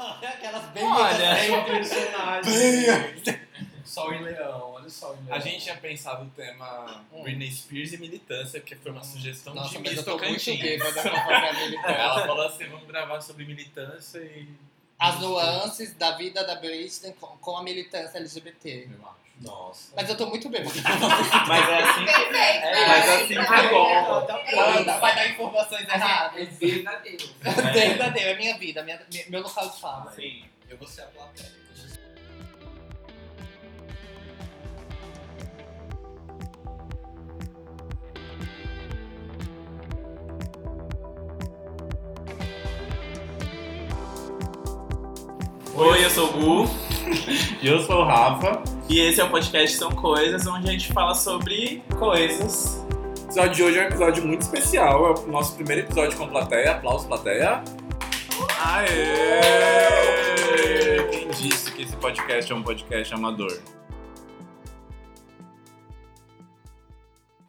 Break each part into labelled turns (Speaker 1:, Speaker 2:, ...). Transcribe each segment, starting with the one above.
Speaker 1: Aquelas bem
Speaker 2: Olha,
Speaker 3: Bem personagem.
Speaker 2: Sol em Leão, olha o Sol em Leão.
Speaker 3: A gente tinha pensado o tema
Speaker 1: Hum.
Speaker 3: Britney Spears e militância, porque foi uma sugestão
Speaker 1: Nossa,
Speaker 3: de Miss Tocantins. Ela falou assim, vamos gravar sobre militância e...
Speaker 1: As nuances da vida da Britney com, com a militância LGBT.
Speaker 3: Eu acho.
Speaker 2: Nossa.
Speaker 1: Mas eu tô muito bêbada.
Speaker 3: Mas é assim que...
Speaker 4: Perfeito,
Speaker 3: É, mas assim que é bom.
Speaker 1: Ela vai dar informações
Speaker 4: É
Speaker 1: erradas.
Speaker 4: verdadeiro.
Speaker 1: Verdadeiro, é minha vida, minha, meu local de fala.
Speaker 3: Sim.
Speaker 2: Eu vou ser a plateia.
Speaker 5: Oi, eu sou o Gu
Speaker 3: eu sou o Rafa.
Speaker 5: e esse é o podcast São Coisas, onde a gente fala sobre coisas.
Speaker 3: O episódio de hoje é um episódio muito especial. É o nosso primeiro episódio com plateia. Aplausos, plateia. Aê! Quem disse que esse podcast é um podcast amador?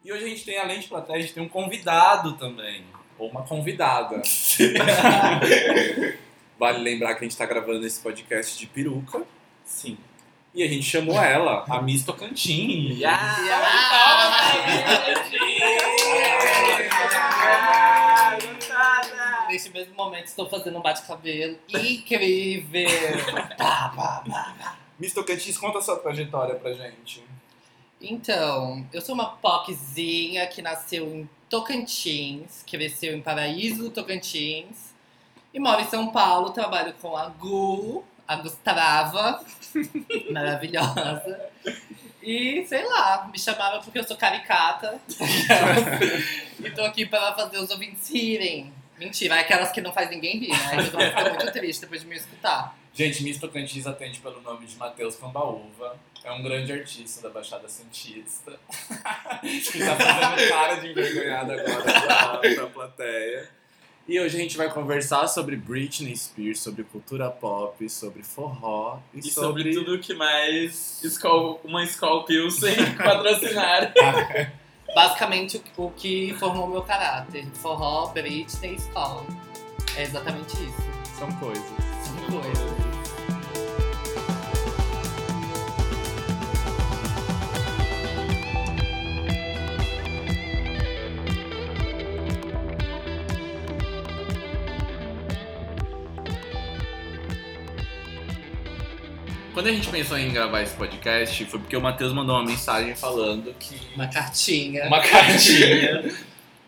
Speaker 3: E hoje a gente tem, além de plateia, a gente tem um convidado também. Ou uma convidada. vale lembrar que a gente está gravando esse podcast de peruca.
Speaker 5: Sim.
Speaker 3: E a gente chamou ela, a Miss Tocantins.
Speaker 1: Neste mesmo momento estou fazendo um bate-cabelo incrível.
Speaker 3: Miss Tocantins, conta a sua trajetória pra gente.
Speaker 1: Então, eu sou uma popzinha que nasceu em Tocantins, cresceu em Paraíso, Tocantins, e moro em São Paulo, trabalho com a Gu, a Gustrava, maravilhosa. E sei lá, me chamava porque eu sou caricata. e tô aqui para fazer os ouvintes rirem. Mentira, é aquelas que não faz ninguém rir, né? Eu vou ficar muito triste depois de me escutar.
Speaker 3: Gente, Miss Tocantins atende pelo nome de Matheus Cambaúva. É um grande artista da Baixada Santista. que tá fazendo cara de envergonhado agora pra, pra plateia. E hoje a gente vai conversar sobre Britney Spears, sobre cultura pop, sobre forró e,
Speaker 5: E sobre tudo que mais Skol, uma Skol Pilsen patrocinar.
Speaker 1: Basicamente o, o que formou meu caráter. Forró, Britney, escola. É exatamente isso.
Speaker 3: São coisas.
Speaker 1: São coisas.
Speaker 3: Quando a gente pensou em gravar esse podcast, foi porque o Matheus mandou uma mensagem falando que
Speaker 1: Uma cartinha.
Speaker 3: uma cartinha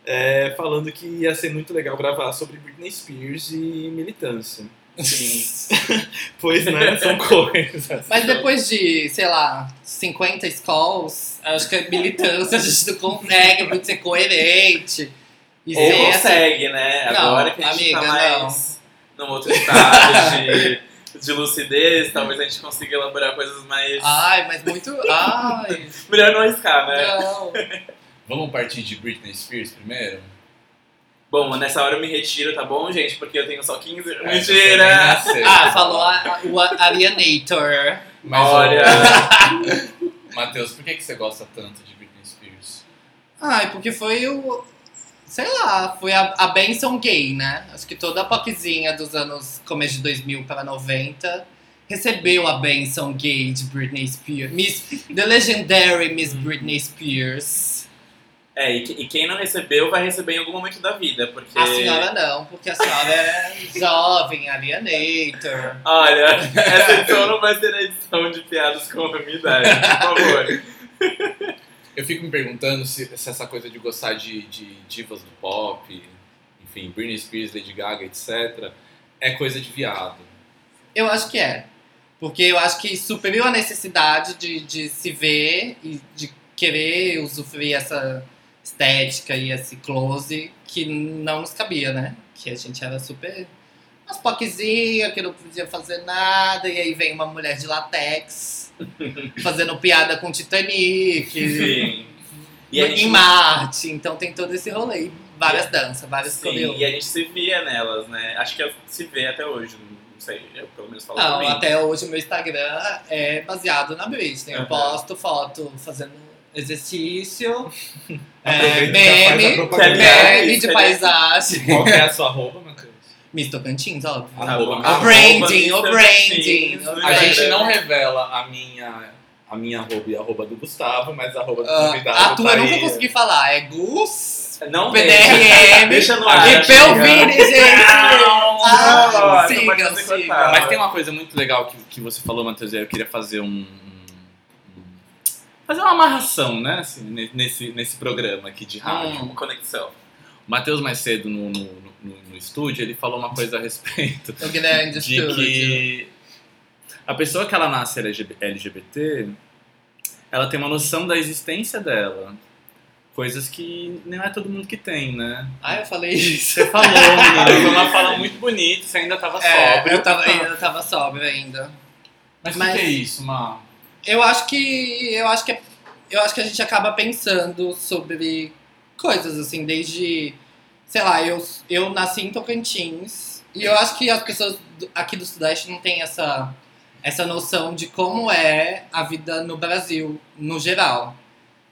Speaker 3: é, falando que ia ser muito legal gravar sobre Britney Spears e militância.
Speaker 5: Sim.
Speaker 3: Pois, né? São coisas.
Speaker 1: Mas depois de, sei lá, 50 escolas, acho que a militância a gente não consegue muito ser coerente. E
Speaker 5: Ou consegue, né?
Speaker 1: Não,
Speaker 5: Agora que a gente
Speaker 1: amiga,
Speaker 5: tá mais num outro estado de, de lucidez, talvez a gente consiga elaborar coisas mais.
Speaker 1: Ai, mas muito. Ai,
Speaker 5: Melhor não arriscar, né?
Speaker 1: não.
Speaker 3: Vamos partir de Britney Spears primeiro?
Speaker 5: Bom, nessa hora eu me retiro, tá bom, gente? Porque eu tenho só 15.
Speaker 3: você nem
Speaker 5: Mentira!
Speaker 1: Ah, falou a, o Alienator.
Speaker 3: Mas,
Speaker 5: Olha.
Speaker 3: Matheus, por que, que você gosta tanto de Britney Spears?
Speaker 1: Ai, porque foi o. Sei lá, foi a, a benção gay, né? Acho que toda a popzinha dos anos começo de 2000 para 90 recebeu a benção gay de Britney Spears. Miss, the legendary Miss Britney Spears.
Speaker 5: É, e, e quem não recebeu vai receber em algum momento da vida, porque.
Speaker 1: A senhora não, porque a senhora é jovem, alienator.
Speaker 5: Olha, essa edição não vai ser a edição de piadas com a minha idade, por favor.
Speaker 3: Eu fico me perguntando se, se essa coisa de gostar de, de divas do pop, enfim, Britney Spears, Lady Gaga, etc., é coisa de viado.
Speaker 1: Eu acho que é. Porque eu acho que supriu a necessidade de, de se ver e de querer usufruir essa estética e esse close que não nos cabia, né? Que a gente era super. Umas poquezinhas que não podia fazer nada, e aí vem uma mulher de latex fazendo piada com Titanic.
Speaker 5: Sim. E
Speaker 1: em
Speaker 5: gente,
Speaker 1: Marte, então tem todo esse rolê. Várias danças, várias
Speaker 5: sim,
Speaker 1: coreografias.
Speaker 5: e a gente se via nelas, né? Acho que se vê até hoje, não sei, eu pelo menos falo
Speaker 1: Não, até hoje o meu Instagram é baseado na Britney. Eu
Speaker 5: Aham.
Speaker 1: posto foto fazendo exercício, é, meme, meme de
Speaker 5: aliás-
Speaker 1: paisagem.
Speaker 3: Qual que é a sua roupa, Matheus?
Speaker 1: Miss Tocantins, óbvio.
Speaker 3: Arroba- arroba
Speaker 1: branding, o branding.
Speaker 3: A gente não revela a minha, a minha arroba e a arroba do Gustavo, mas a arroba do
Speaker 1: Ah,
Speaker 3: convidado
Speaker 1: a tua
Speaker 3: tá
Speaker 1: eu nunca consegui falar. É Gus,
Speaker 5: Não
Speaker 1: PDRM
Speaker 5: Deixa no
Speaker 3: Ah,
Speaker 5: ar.
Speaker 1: e. Pelvini, gente.
Speaker 5: Não,
Speaker 1: Ah.
Speaker 3: Mas tem uma coisa muito legal que, que você falou, Matheus, e eu queria fazer um. um- Fazer uma amarração, né? assim, ne- nesse, nesse programa aqui de rádio.
Speaker 1: Hum.
Speaker 5: Conexão.
Speaker 3: O Matheus, mais cedo no, no, no- no estúdio, ele falou uma coisa a respeito
Speaker 1: O
Speaker 3: de que a pessoa que ela nasce LGB LGBT, ela tem uma noção da existência dela. Coisas que não é todo mundo que tem, né?
Speaker 1: Ah, eu falei isso.
Speaker 3: Você falou, menina, foi uma fala muito bonita, você ainda tava
Speaker 1: É,
Speaker 3: sóbrio.
Speaker 1: eu tava, eu tava sóbrio ainda.
Speaker 3: Mas o
Speaker 1: Mas-
Speaker 3: que é isso, Ma?
Speaker 1: Eu acho que eu acho que eu acho que a gente acaba pensando sobre coisas assim, desde sei lá, eu eu nasci em Tocantins e eu acho que as pessoas aqui do Sudeste não têm essa essa noção de como é a vida no Brasil no geral.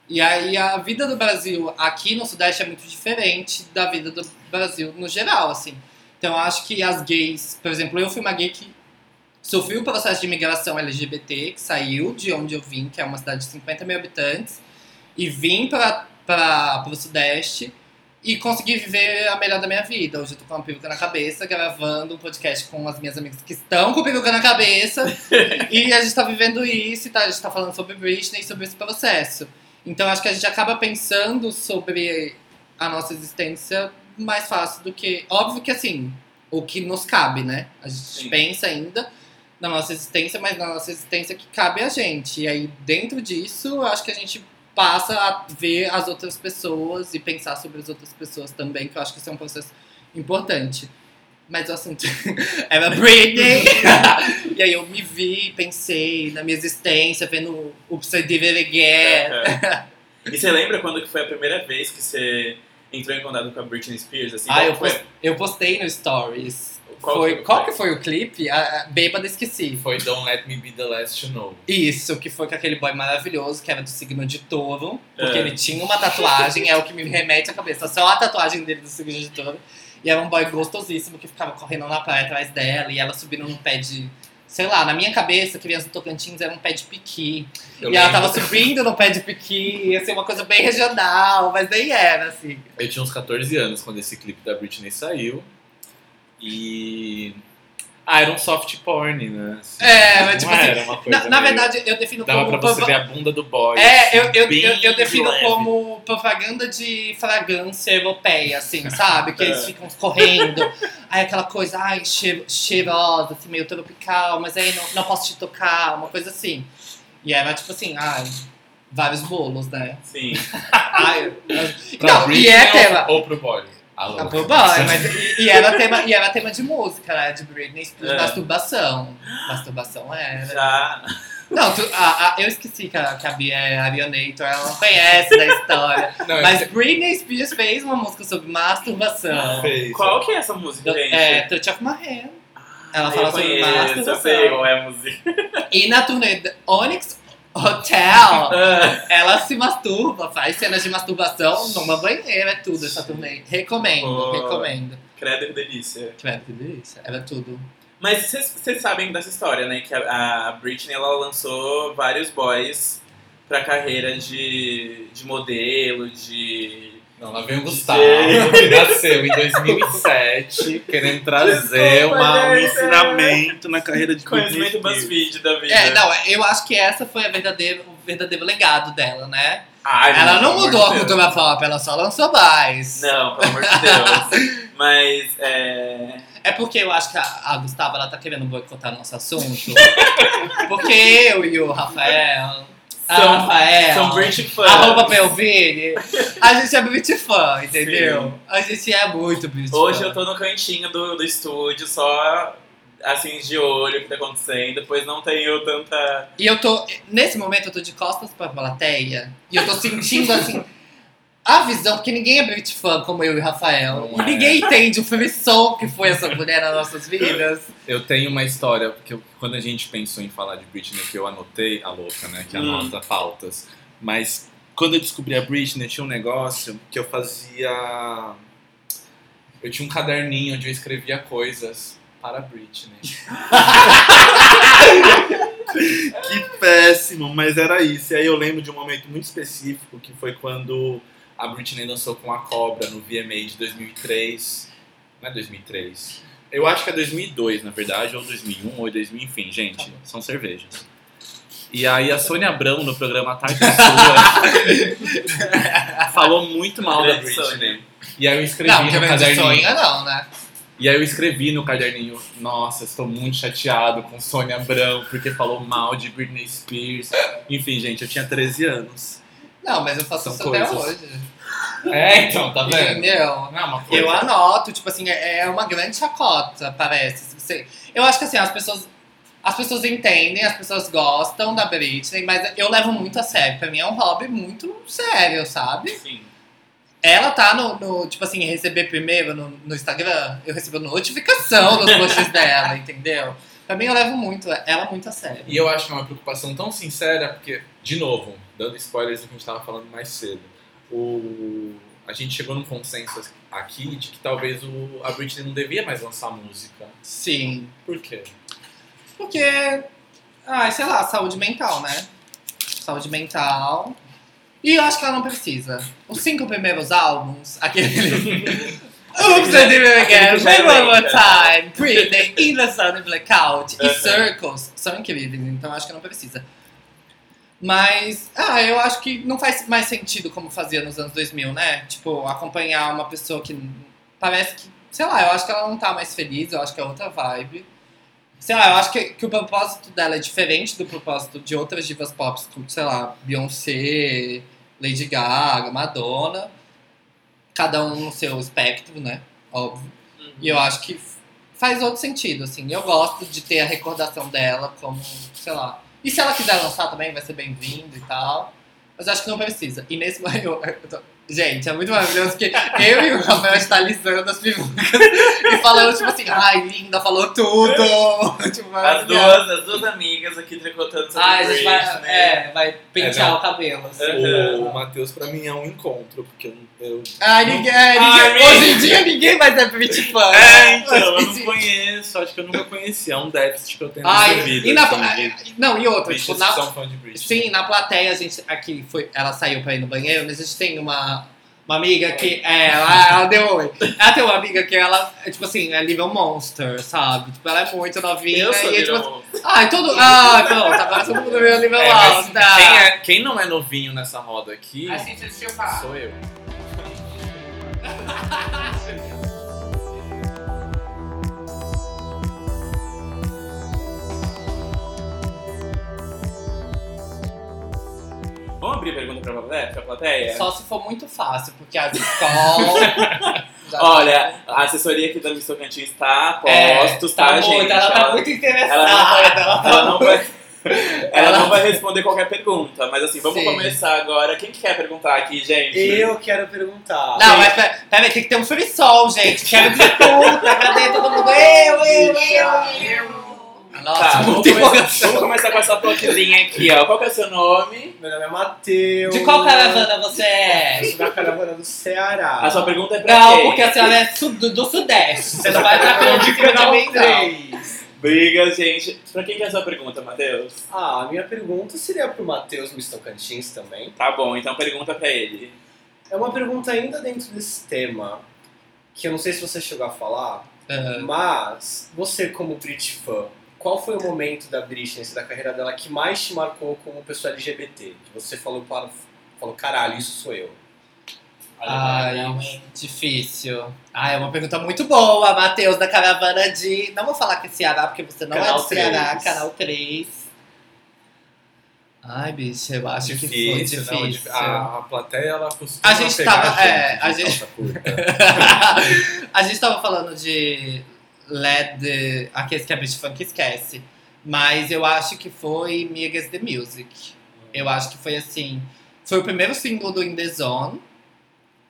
Speaker 1: E aí a vida do Brasil aqui no Sudeste é muito diferente da vida do Brasil no geral, assim. Então eu acho que as gays, por exemplo, eu fui uma gay que sofri o processo de imigração LGBT, que saiu de onde eu vim, que é uma cidade de 50 mil habitantes, e vim para o Sudeste e consegui viver a melhor da minha vida. Hoje eu tô com uma peruca na cabeça, gravando um podcast com as minhas amigas que estão com peruca na cabeça, e a gente tá vivendo isso, e tá, a gente tá falando sobre Britney e sobre esse processo. Então acho que a gente acaba pensando sobre a nossa existência mais fácil do que. Óbvio que assim, o que nos cabe, né? A gente
Speaker 5: Sim.
Speaker 1: pensa ainda na nossa existência, mas na nossa existência que cabe a gente. E aí, dentro disso, acho que a gente passa a ver as outras pessoas e pensar sobre as outras pessoas também, que eu acho que isso é um processo importante. Mas o assunto era Britney. e aí eu me vi, pensei na minha existência, vendo o It Again.
Speaker 5: E você lembra quando que foi a primeira vez que você entrou em contato com a Britney Spears? Assim,
Speaker 1: Ah, eu,
Speaker 5: foi?
Speaker 1: post- eu postei no Stories.
Speaker 5: Qual
Speaker 1: foi,
Speaker 5: que
Speaker 1: qual
Speaker 5: foi?
Speaker 1: que foi o clipe? A, a, Bêbada Esqueci.
Speaker 3: Foi Don't Let Me Be The Last to Know.
Speaker 1: Isso, que foi com aquele boy maravilhoso, que era do signo de touro. Porque
Speaker 5: É.
Speaker 1: ele tinha uma tatuagem, é o que me remete à cabeça. Só a tatuagem dele do signo de touro. E era um boy gostosíssimo que ficava correndo na praia atrás dela. E ela subindo num pé de... Sei lá, na minha cabeça, criança do Tocantins era um pé de piqui.
Speaker 3: Eu
Speaker 1: e ela
Speaker 3: lembro-
Speaker 1: tava subindo no pé de piqui. Ser uma coisa bem regional, mas nem era, assim.
Speaker 3: Eu tinha uns 14 anos quando esse clipe da Britney saiu. E. Ah, era um soft porn, né? Assim,
Speaker 1: É, mas tipo assim,
Speaker 3: era uma coisa
Speaker 1: Na, na
Speaker 3: meio-
Speaker 1: verdade, eu defino
Speaker 3: Dava
Speaker 1: como...
Speaker 3: pra você ver a bunda do boy.
Speaker 1: É,
Speaker 3: assim,
Speaker 1: eu, eu, eu, eu defino
Speaker 3: leve.
Speaker 1: como propaganda de fragrância europeia, assim, sabe? Que eles
Speaker 5: É.
Speaker 1: ficam correndo. Aí aquela coisa, ai, cheiro- cheirosa, assim, meio tropical, mas aí não, não posso te tocar, uma coisa assim. E era tipo assim, ai, vários bolos, né?
Speaker 5: Sim.
Speaker 1: Ai, não, e é
Speaker 3: ou-
Speaker 1: tema.
Speaker 3: Ou pro boy?
Speaker 1: Ah, pro boy, mas e, era tema, e era tema de música, né? De Britney Spears,
Speaker 5: É.
Speaker 1: masturbação. Masturbação era.
Speaker 5: Já.
Speaker 1: Não, tu- a- a- eu esqueci que a, que a Bia é Arianator, ela não conhece da história.
Speaker 3: Não,
Speaker 1: Mas
Speaker 3: é-
Speaker 1: Britney Spears fez uma música sobre masturbação.
Speaker 3: fez.
Speaker 5: Qual que é essa música, gente?
Speaker 1: É, Touch of My Hand. Ela
Speaker 5: Ah,
Speaker 1: fala sobre
Speaker 5: conheço, eu sei
Speaker 1: masturbação.
Speaker 5: qual é a música.
Speaker 1: E na turnê Onyx Hotel,
Speaker 5: Ah,
Speaker 1: ela se masturba, faz cenas de masturbação numa banheira, é tudo essa turnê. Recomendo,
Speaker 5: Oh.
Speaker 1: recomendo.
Speaker 5: credo que delícia.
Speaker 1: Credo que delícia, era tudo.
Speaker 5: Mas vocês vocês sabem dessa história, né? Que a, a Britney ela lançou vários boys pra carreira de, de modelo, de.
Speaker 3: Não, lá vem o Gustavo, que nasceu em 2007, querendo trazer
Speaker 5: Desculpa,
Speaker 3: uma, um ensinamento na carreira de
Speaker 5: Conhecimento. BuzzFeed da vida.
Speaker 1: É, não, eu acho que essa foi a verdadeira, o verdadeiro legado dela, né?
Speaker 5: Ai,
Speaker 1: ela não mudou a
Speaker 5: Deus.
Speaker 1: cultura pop, ela só lançou mais.
Speaker 5: Não, pelo amor de Deus. Mas é.
Speaker 1: É porque eu acho que a, a Gustavo ela tá querendo boicotar nosso assunto. porque eu e o Rafael. A
Speaker 5: São-
Speaker 1: Rafael.
Speaker 5: São Britney fãs.
Speaker 1: Arroba Pelvini. A gente é Brit fã, entendeu? A gente é muito Brit
Speaker 5: Hoje
Speaker 1: fã.
Speaker 5: eu tô no cantinho do, do estúdio, só assim de olho o que tá acontecendo, pois não tenho tanta.
Speaker 1: E eu tô. Nesse momento eu tô de costas pra plateia. E eu tô sentindo assim. A visão, porque ninguém é Brit fã como eu e o Rafael.
Speaker 3: Não
Speaker 1: e
Speaker 3: é.
Speaker 1: ninguém entende o frisson que foi essa mulher nas nossas vidas.
Speaker 3: Eu tenho uma história, porque eu- quando a gente pensou em falar de Britney, que eu anotei, a louca, né, que
Speaker 5: Hum.
Speaker 3: anota pautas, mas quando eu descobri a Britney, tinha um negócio que eu fazia... eu tinha um caderninho onde eu escrevia coisas para a Britney.
Speaker 4: Que péssimo, mas era isso. E aí eu lembro de um momento muito específico que foi quando
Speaker 3: A Britney dançou com a Cobra no VMA de 2003. Não é 2003. Eu acho que é 2002, na verdade, ou 2001, ou 2000, enfim, gente, são cervejas. E aí a Sônia Abrão, no programa Tarde Sua, falou muito mal da Britney.
Speaker 5: Sônia.
Speaker 3: E aí eu escrevi
Speaker 1: Não,
Speaker 3: no caderninho.
Speaker 1: sonha não, né?
Speaker 3: E aí eu escrevi no caderninho, nossa, estou muito chateado com Sônia Abrão, porque falou mal de Britney Spears. Enfim, gente, eu tinha 13 anos.
Speaker 1: Não, mas eu faço
Speaker 3: São
Speaker 1: isso até
Speaker 3: coisas.
Speaker 1: hoje.
Speaker 3: É, então, tá vendo?
Speaker 1: Entendeu?
Speaker 3: Não é uma coisa.
Speaker 1: Eu anoto, tipo assim, é é uma grande chacota, parece. Eu acho que assim, as pessoas. As pessoas entendem, as pessoas gostam da Britney, mas eu levo muito a sério. Pra mim é um hobby muito sério, sabe?
Speaker 5: Sim.
Speaker 1: Ela tá no, no, tipo assim, receber primeiro no, no Instagram, eu recebo notificação dos posts dela, entendeu? Mim eu levo muito ela muito a sério.
Speaker 3: E eu acho que é uma preocupação tão sincera, porque, de novo, dando spoilers do que a gente estava falando mais cedo, o... a gente chegou num consenso aqui de que talvez o... a Britney não devia mais lançar música.
Speaker 1: Sim.
Speaker 3: Por quê?
Speaker 1: Porque, ai, sei lá, saúde mental, né? Saúde mental. E eu acho que ela não precisa. Os cinco primeiros álbuns, aquele. Oops, I did it again. One more time. Britney, In the Sun and Blackout e. Circles são incríveis, então acho que não precisa. Mas, ah, eu acho que não faz mais sentido como fazia nos anos 2000, né? Tipo, acompanhar uma pessoa que parece que, sei lá, eu acho que ela não tá mais feliz, eu acho que é outra vibe. Sei lá, eu acho que, que o propósito dela é diferente do propósito de outras divas pop, como, sei lá, Beyoncé, Lady Gaga, Madonna. Cada um no seu espectro, né? Óbvio. E eu acho que faz outro sentido, assim. Eu gosto de ter a recordação dela como, sei lá. E se ela quiser lançar também, vai ser bem-vindo e tal. Mas acho que não precisa. E nesse eu, eu tô- Gente, é muito maravilhoso que eu e o Rafael está alisando as perucas e falando, tipo assim, ai, linda, falou tudo. tipo,
Speaker 5: As duas, as duas amigas aqui tricotando sobre
Speaker 1: Ai, a gente vai,
Speaker 5: Britney.
Speaker 1: é, vai pentear
Speaker 3: É,
Speaker 1: o cabelo. assim.
Speaker 5: Uhum.
Speaker 4: O Matheus, pra mim, é um encontro, porque eu. eu
Speaker 1: Ai, ninguém, é,
Speaker 5: Ai,
Speaker 1: ninguém- hoje em dia ninguém mais é Brit fã.
Speaker 4: é, então, eu não conheço, acho que eu nunca conheci. É um déficit que eu tenho
Speaker 1: Ai,
Speaker 4: na vida.
Speaker 1: e na,
Speaker 4: assim,
Speaker 1: não, e outra, tipo, na,
Speaker 3: que são fã de Britney.
Speaker 1: Sim, na plateia a gente aqui foi, ela saiu pra ir no banheiro, mas a gente tem uma, uma amiga que é, ela, ela deu oi. Ela tem uma amiga que ela, é, tipo assim, é nível monster, sabe? Tipo, ela é muito novinha
Speaker 5: Eu sou
Speaker 1: e é, tipo,
Speaker 5: Little
Speaker 1: ai, todo, ah, pronto, agora todo mundo veio nível
Speaker 3: É,
Speaker 1: alto.
Speaker 3: quem, é- quem não é novinho nessa roda aqui
Speaker 1: Assim assistiu falar.
Speaker 3: sou eu.
Speaker 5: abrir pergunta pra plateia? Pra plateia?
Speaker 1: Só se for muito fácil, porque as escolas.
Speaker 5: Olha, a assessoria aqui da Miss Tocantins está a
Speaker 1: É,
Speaker 5: postos, tá,
Speaker 1: tá
Speaker 5: gente?
Speaker 1: muito, ela tá muito interessada.
Speaker 5: ela não vai,
Speaker 1: ela tá
Speaker 5: ela não vai, ela
Speaker 1: Ela-
Speaker 5: não vai responder qualquer pergunta, mas assim, vamos
Speaker 1: Sim.
Speaker 5: começar agora. Quem que quer perguntar aqui, gente?
Speaker 2: Eu quero perguntar.
Speaker 1: Não, mas pera- peraí, tem que ter um free-sol, gente. Quero disputa, cadê todo mundo? Eu, eu, eu, eu. Nossa,
Speaker 5: Tá, vamos
Speaker 1: muita
Speaker 5: começar,
Speaker 1: empolgação.
Speaker 5: vamos começar com essa toquezinha aqui, ó. Qual que é o seu nome?
Speaker 2: Meu nome é Matheus.
Speaker 1: De qual caravana você é?
Speaker 2: Eu sou da caravana do Ceará.
Speaker 5: A sua pergunta é pra
Speaker 1: Não,
Speaker 5: quem?
Speaker 1: porque a senhora é do, do Sudeste. Você não vai conta de
Speaker 2: canal
Speaker 1: não.
Speaker 2: 3.
Speaker 5: Briga, gente. Pra quem que é a sua pergunta, Matheus?
Speaker 2: Ah, a minha pergunta seria pro Matheus Miss Tocantins também.
Speaker 5: Tá bom, então pergunta pra ele.
Speaker 2: É uma pergunta ainda dentro desse tema, que eu não sei se você chegou a falar,
Speaker 1: Ah,
Speaker 2: mas você como Brit fã, qual foi o momento da Britney, assim, da carreira dela, que mais te marcou como pessoa LGBT? Que você falou, para, falou caralho, isso sou eu.
Speaker 1: Ai, difícil. Ah, é uma pergunta muito boa, Matheus, da caravana de. Não vou falar que é Ceará, porque você não é
Speaker 2: Canal
Speaker 1: do Ceará,
Speaker 2: 3.
Speaker 1: canal 3. Ai, bicho, eu acho que foi
Speaker 3: Difícil,
Speaker 1: difícil.
Speaker 3: não. A, a plateia, ela costuma
Speaker 1: A gente
Speaker 3: pegar
Speaker 1: tava-
Speaker 3: a
Speaker 1: é, a
Speaker 3: de
Speaker 1: gente- a gente tava falando de LED, aqueles que a Bitch Funk esquece. Mas eu acho que foi Against the Music. Eu acho que foi assim. Foi o primeiro single do In The Zone.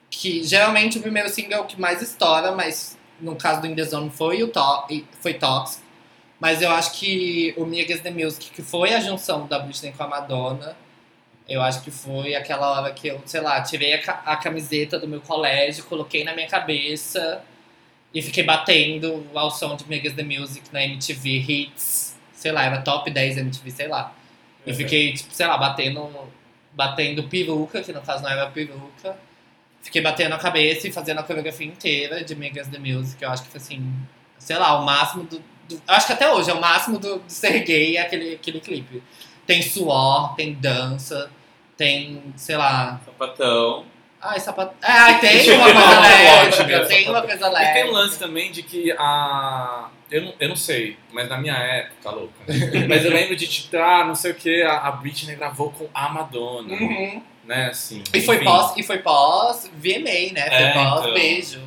Speaker 1: Que geralmente o primeiro single é o que mais estoura, mas no caso do In The Zone foi o to foi Tóxico. Mas eu acho que o Against the Music, que foi a junção da Britney com a Madonna, eu acho que foi aquela hora que eu, sei lá, tirei a, a camiseta do meu colégio, coloquei na minha cabeça E fiquei batendo ao som de Megas The Music na MTV Hits. Sei lá, era top 10 MTV, sei lá. E
Speaker 5: Uhum.
Speaker 1: fiquei, tipo, sei lá, batendo, batendo peruca, que no caso não era peruca. Fiquei batendo a cabeça e fazendo a coreografia inteira de Megas The Music. Eu acho que foi assim, sei lá, o máximo do. do- eu acho que até hoje é o máximo do, do ser gay é aquele, aquele clipe. Tem suor, tem dança, tem, sei lá.
Speaker 5: Sapatão.
Speaker 1: Ai, sapato. Ai, tem uma coisa lésbica, tem uma coisa
Speaker 4: E tem um
Speaker 1: lésbica.
Speaker 4: lance também de que a. Eu não, eu não sei, mas na minha época, louca. mas eu lembro de tipo, ah, não sei o que, a, a Britney gravou com a Madonna.
Speaker 1: Uhum.
Speaker 4: Né, assim.
Speaker 1: E foi
Speaker 4: enfim.
Speaker 1: pós, e foi pós VMA, né? Foi
Speaker 4: É,
Speaker 1: pós
Speaker 4: então.
Speaker 1: beijo.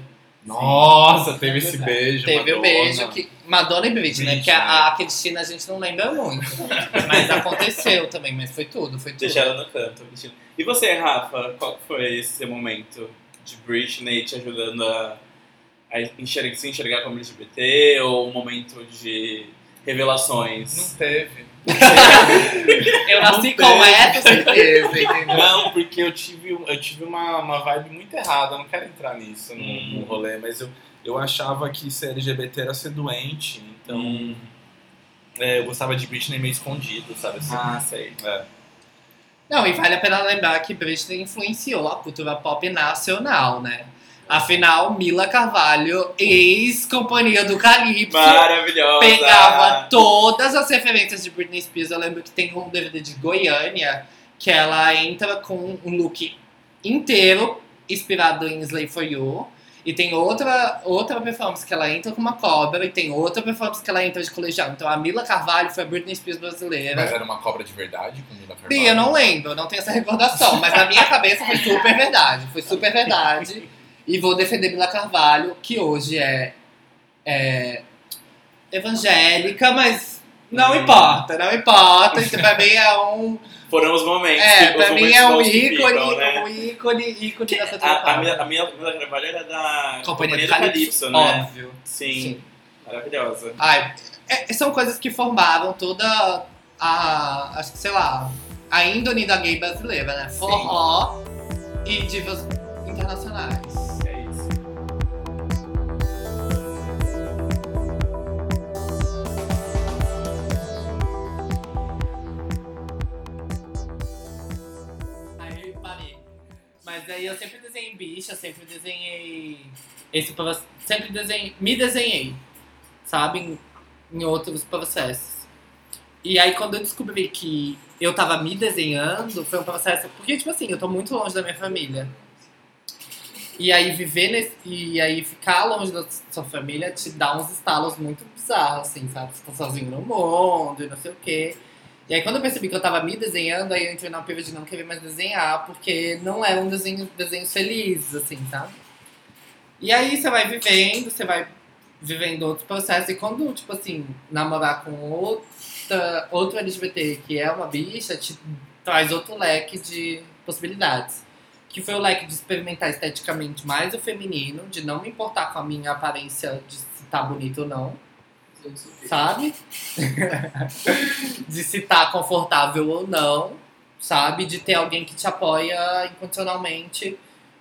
Speaker 4: Nossa, teve esse beijo.
Speaker 1: Teve o
Speaker 4: Madonna.
Speaker 1: beijo que. Madonna e Britney, né? Porque a, a Cristina a gente não lembra muito. mas aconteceu também, mas foi tudo, foi tudo.
Speaker 5: Deixaram no canto. Cristina. E você, Rafa, qual foi esse seu momento de Britney te ajudando a, a enxergar, se enxergar como LGBT ou um momento de revelações?
Speaker 4: Não teve.
Speaker 1: Eu nasci
Speaker 4: Não
Speaker 1: com essa certeza, entendeu?
Speaker 4: Não, porque eu tive, eu tive uma, uma vibe muito errada, eu não quero entrar nisso no,
Speaker 5: Hum.
Speaker 4: no rolê, mas eu, eu achava que ser LGBT era ser doente, então
Speaker 5: Hum.
Speaker 4: é, eu gostava de Britney meio escondido, sabe assim?
Speaker 5: Ah, sei.
Speaker 4: É.
Speaker 1: Não, e vale a pena lembrar que Britney influenciou a cultura pop nacional, né? Afinal, Mila Carvalho, ex-companhia do Calypso,
Speaker 5: Maravilhosa!
Speaker 1: pegava todas as referências de Britney Spears. Eu lembro que tem um DVD de Goiânia que ela entra com um look inteiro inspirado em Slave for You. E tem outra, outra performance que ela entra com uma cobra e tem outra performance que ela entra de colegial. Então a Mila Carvalho foi a Britney Spears brasileira.
Speaker 4: Mas era uma cobra de verdade com Mila Carvalho?
Speaker 1: Bia, eu não lembro, não tenho essa recordação, mas na minha cabeça foi super verdade. Foi super verdade. E vou defender Mila Carvalho, que hoje é, é evangélica, mas não
Speaker 5: Hum.
Speaker 1: importa, não importa. Isso pra mim é um.
Speaker 5: Foram os momentos.
Speaker 1: É,
Speaker 5: que-
Speaker 1: pra mim é um
Speaker 5: que
Speaker 1: ícone,
Speaker 5: ficam, né?
Speaker 1: um ícone, ícone da cultura
Speaker 5: A, a, minha, a minha Mila Carvalho era da
Speaker 1: Companhia do
Speaker 5: do
Speaker 1: Calypso,
Speaker 5: né?
Speaker 1: óbvio.
Speaker 5: Sim. Maravilhosa.
Speaker 1: Ai, é- são coisas que formaram toda a. Acho que, sei lá, a índole da gay brasileira, né? Forró e divas internacionais. Mas aí eu sempre desenhei bicha, sempre desenhei. Esse proce- sempre desenhei. Me desenhei, sabe? Em, em outros processos. E aí quando eu descobri que eu tava me desenhando, foi um processo. Porque, tipo assim, eu tô muito longe da minha família. E aí viver nesse. E aí ficar longe da sua família te dá uns estalos muito bizarros, assim, sabe? Você tá sozinho no mundo e não sei o quê. E aí quando eu percebi que eu tava me desenhando, aí eu entrei na pira de não querer mais desenhar, porque não eram desenhos, desenhos felizes, assim, sabe? E aí você vai vivendo, você vai vivendo outros processos, e quando, tipo assim, namorar com outra, outro LGBT que é uma bicha, te traz outro leque de possibilidades. Que foi o leque de experimentar esteticamente mais o feminino, de não me importar com a minha aparência de se tá bonito ou não, sabe? de se tá confortável ou não, sabe? De ter alguém que te apoia incondicionalmente,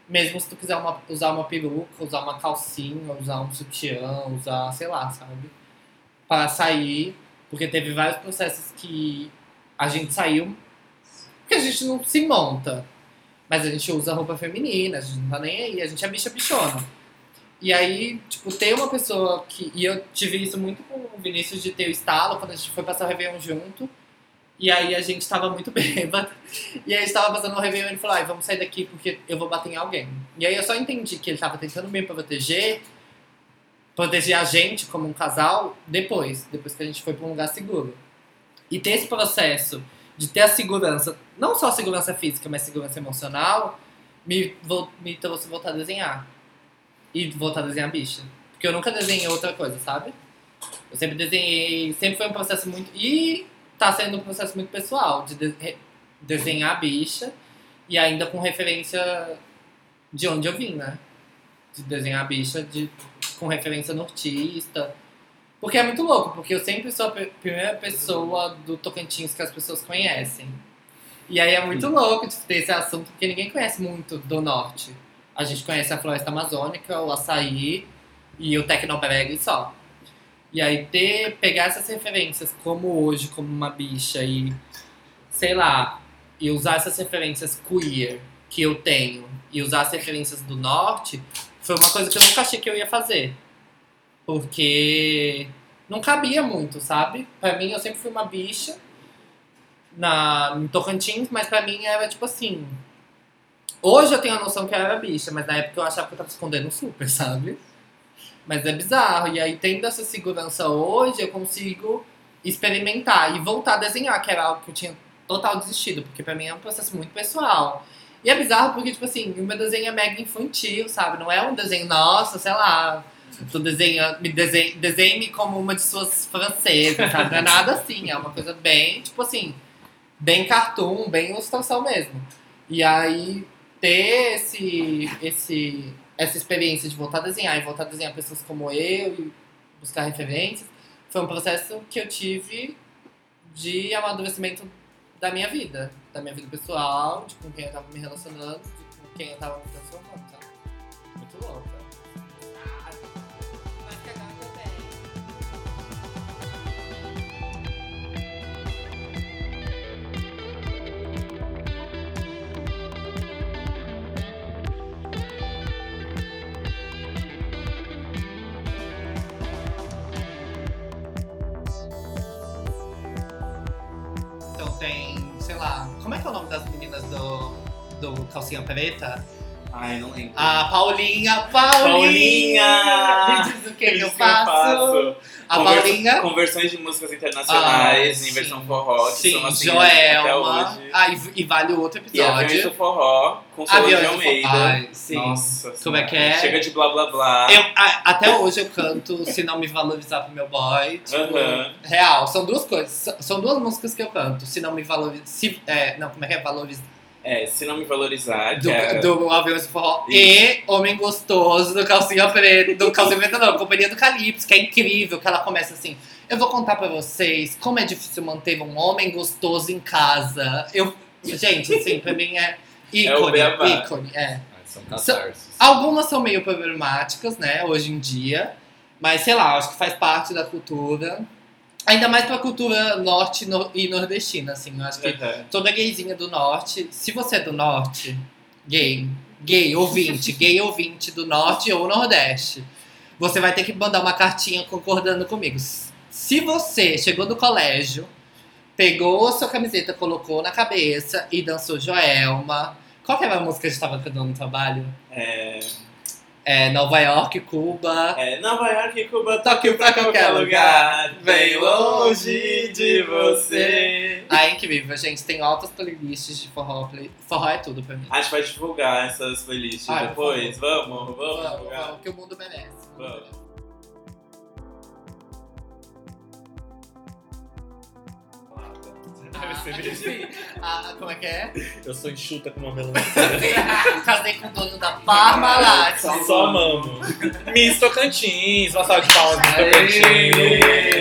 Speaker 1: mesmo se tu quiser uma- usar uma peruca, usar uma calcinha, usar um sutiã, usar, sei lá, sabe? Para sair, porque teve vários processos que a gente saiu, porque a gente não se monta, mas a gente usa roupa feminina, a gente não tá nem aí, a gente é bicha bichona. E aí, tipo, ter uma pessoa que. E eu tive isso muito com o Vinícius de ter o estalo, quando a gente foi passar o Réveillon junto. E aí a gente tava muito bêbado. E aí a gente tava passando o Réveillon e ele falou: ai, vamos sair daqui porque eu vou bater em alguém. E aí eu só entendi que ele tava tentando me proteger, proteger a gente como um casal, depois. Depois que a gente foi pra um lugar seguro. E ter esse processo de ter a segurança, não só a segurança física, mas segurança emocional, me, me trouxe voltar a desenhar. E voltar a desenhar bicha. Porque eu nunca desenhei outra coisa, sabe? Eu sempre desenhei, sempre foi um processo muito. E tá sendo um processo muito pessoal de, de- desenhar bicha e ainda com referência de onde eu vim, né? De desenhar bicha de, com referência nortista. Porque é muito louco, porque eu sempre sou a primeira pessoa do Tocantins que as pessoas conhecem. E aí é muito louco de ter esse assunto, porque ninguém conhece muito do norte. A gente conhece a floresta amazônica, o açaí, E o Tecnobrega e só. E aí ter, pegar essas referências como hoje, como uma bicha e, sei lá, e usar essas referências queer que eu tenho e usar as referências do norte, foi uma coisa que eu nunca achei que eu ia fazer. Porque não cabia muito, sabe? Pra mim, eu sempre fui uma bicha na, em Tocantins, mas pra mim era tipo assim. Hoje eu tenho a noção que eu era bicha, mas na época eu achava que eu tava escondendo super, sabe? Mas é bizarro. E aí, tendo essa segurança hoje, eu consigo experimentar e voltar a desenhar, que era algo que eu tinha total desistido, porque pra mim é um processo muito pessoal. E é bizarro porque, tipo assim, o meu desenho é mega infantil, sabe? Não é um desenho, nossa, sei lá, tu desenha, me desenhe, desenhe como uma de suas francesas, sabe? Não é nada assim, é uma coisa bem, tipo assim, bem cartoon, bem ilustração mesmo. E aí, ter esse, esse, essa experiência de voltar a desenhar e voltar a desenhar pessoas como eu e buscar referências, foi um processo que eu tive de amadurecimento da minha vida, da minha vida pessoal, de com quem eu tava me relacionando, de com quem eu tava me transformando, sabe? Muito louca. Que é o nome das meninas do, do Calcinha Preta?
Speaker 5: Ai, não lembro.
Speaker 1: A Paulinha, Paulinha!
Speaker 5: Paulinha!
Speaker 1: Me diz o que, que eu
Speaker 5: Isso
Speaker 1: faço. A
Speaker 5: Conver-
Speaker 1: Paulinha.
Speaker 5: Com versões de músicas internacionais
Speaker 1: Ah,
Speaker 5: em versão forró, que
Speaker 1: Sim,
Speaker 5: são assim até
Speaker 1: Joelma.
Speaker 5: hoje.
Speaker 1: Ah, e, e vale o outro
Speaker 5: E Aviões do
Speaker 1: episódio.
Speaker 5: Forró, com Solange
Speaker 1: Aviões do
Speaker 5: Almeida.
Speaker 1: Ai, sim.
Speaker 5: Nossa
Speaker 1: Como é que é?
Speaker 5: Chega de blá blá blá.
Speaker 1: Eu, a- até hoje eu canto Se Não Me Valorizar pro Meu Boy. Tipo,
Speaker 5: Aham.
Speaker 1: Real, são duas coisas. São- São duas músicas que eu canto. Se Não Me Valorizar. Se, é, não, como é que é? Valorizar.
Speaker 5: É, se não me valorizar,
Speaker 1: Do,
Speaker 5: que é...
Speaker 1: do Aviões do Forró. E Homem Gostoso do Calcinha Preta. Do Calcinha Preta não, Companhia do Calypso, que é incrível, que ela começa assim. Eu vou contar pra vocês como é difícil manter um homem gostoso em casa. Eu, gente, assim, pra mim é
Speaker 5: É
Speaker 1: ícone,
Speaker 5: beabá.
Speaker 1: ícone, é.
Speaker 4: Ah, São catarses.
Speaker 1: Algumas são meio problemáticas, né, hoje em dia. Mas, sei lá, acho que faz parte da cultura. Ainda mais pra cultura norte no- e nordestina, assim. Eu acho que
Speaker 5: Aham.
Speaker 1: toda gayzinha do norte, se você é do norte, gay, gay ouvinte, gay ouvinte do norte ou nordeste, você vai ter que mandar uma cartinha concordando comigo. Se você chegou do colégio, pegou a sua camiseta, colocou na cabeça e dançou Joelma. Qual que era a música que a gente tava cantando no trabalho?
Speaker 5: É,
Speaker 1: É Nova York, Cuba.
Speaker 5: é, Nova York Cuba,
Speaker 1: Tóquio pra qualquer lugar,
Speaker 5: bem longe de você.
Speaker 1: Ah, é incrível, gente. Tem altas playlists de forró. Play... Forró é tudo pra mim.
Speaker 5: A gente vai divulgar essas playlists
Speaker 1: Ah,
Speaker 5: depois. Vamos, vamos
Speaker 1: Vamos,
Speaker 5: divulgar.
Speaker 1: vamos, que o mundo merece.
Speaker 5: Vamos.
Speaker 1: Merece. Ah, enfim, ah, como é que é?
Speaker 4: Eu sou enxuta com uma melancia.
Speaker 1: Casei com o dono da Parmalat.
Speaker 4: Só amamos. Miss Tocantins, uma salva de palmas, Miss! Tocantins.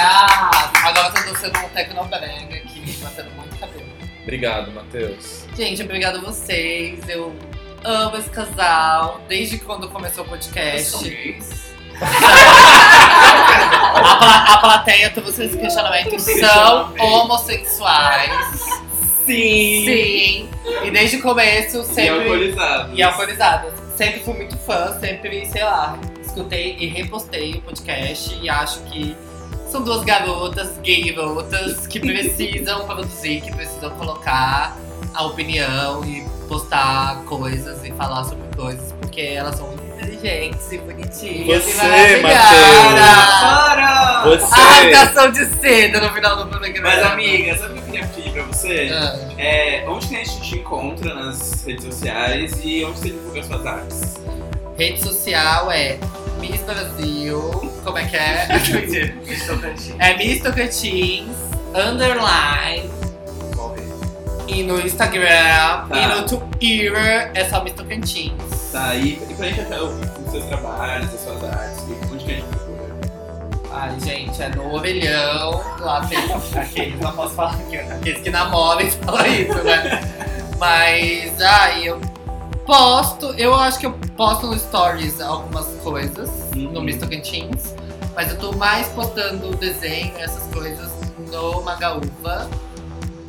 Speaker 1: Ah, agora eu tô dançando um tecnobrega aqui, batendo muito cabelo.
Speaker 4: Obrigado, Matheus.
Speaker 1: Gente, obrigado a vocês. Eu amo esse casal. Desde quando começou o podcast. A, pla- a plateia trouxe esse questionamento. São homossexuais.
Speaker 5: Sim!
Speaker 1: Sim. E desde o começo
Speaker 5: E
Speaker 1: sempre.
Speaker 5: alcoolizados.
Speaker 1: E alcoolizadas. Sempre fui muito fã, sempre, sei lá, escutei e repostei o podcast e acho que são duas garotas, garotas, que precisam produzir, que precisam colocar a opinião e postar coisas e falar sobre coisas, porque elas são muito inteligentes e bonitinhas
Speaker 4: Você,
Speaker 1: e maravilhosas.
Speaker 4: Matheus.
Speaker 5: Para!
Speaker 4: Você.
Speaker 1: A rasgação de seda no final do programa.
Speaker 5: Mas amiga, sabe o que eu queria pedir pra você?
Speaker 1: Ah.
Speaker 5: É, onde que a gente te encontra nas redes sociais e onde você divulga suas artes?
Speaker 1: Rede social é Miss Brasil. Como é que é? é Miss Tocantins, underline. E no Instagram, e no Twitter é só Miss Tocantins.
Speaker 5: Tá, e, e pra gente até ouvir os seus trabalhos, as suas artes, onde que a gente procura?
Speaker 1: Ai, gente, é no Orelhão. Lá tem aqueles, não posso falar aqui, aqueles que namoram e falam isso, né? Mas, ai, eu posto, eu acho que eu posto no Stories algumas coisas
Speaker 5: Uhum.
Speaker 1: no Miss Tocantins, mas eu tô mais postando desenho, essas coisas no Magaúva.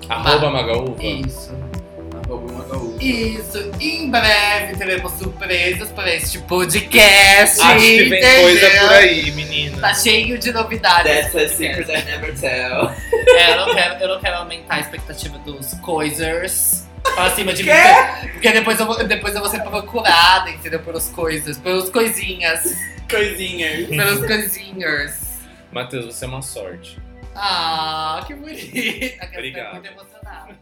Speaker 4: Arroba Magaúva.
Speaker 1: Isso.
Speaker 5: Arroba Magaúva.
Speaker 1: Isso. E em breve teremos surpresas para este podcast.
Speaker 4: Acho que vem
Speaker 1: entendeu?
Speaker 4: coisa por aí, menina.
Speaker 1: Tá cheio de novidades.
Speaker 5: That's a secret I never tell.
Speaker 1: É, eu, não quero, eu não quero aumentar a expectativa dos coisers pra cima de mim. Porque depois eu, vou, depois eu vou ser procurada, entendeu? Pelos coisas, pelos coisinhas,
Speaker 5: Coisinha.
Speaker 1: pelos coisinhas.
Speaker 4: Matheus, você é uma sorte.
Speaker 1: Ah, que bonito.
Speaker 4: Obrigado.
Speaker 1: muito emocionada.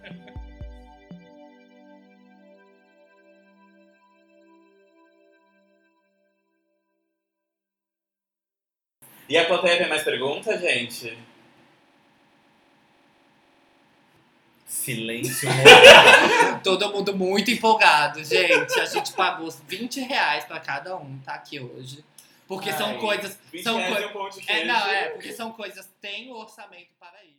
Speaker 5: E a plateia tem mais perguntas, gente?
Speaker 4: Silêncio
Speaker 1: Todo mundo muito empolgado, gente. A gente pagou 20 reais pra cada um, tá aqui hoje. Porque são
Speaker 5: Ai,
Speaker 1: coisas.
Speaker 5: 20
Speaker 1: São
Speaker 5: reais
Speaker 1: coi-
Speaker 5: e um pão de
Speaker 1: É, não, é, porque são coisas. Tem o orçamento para isso.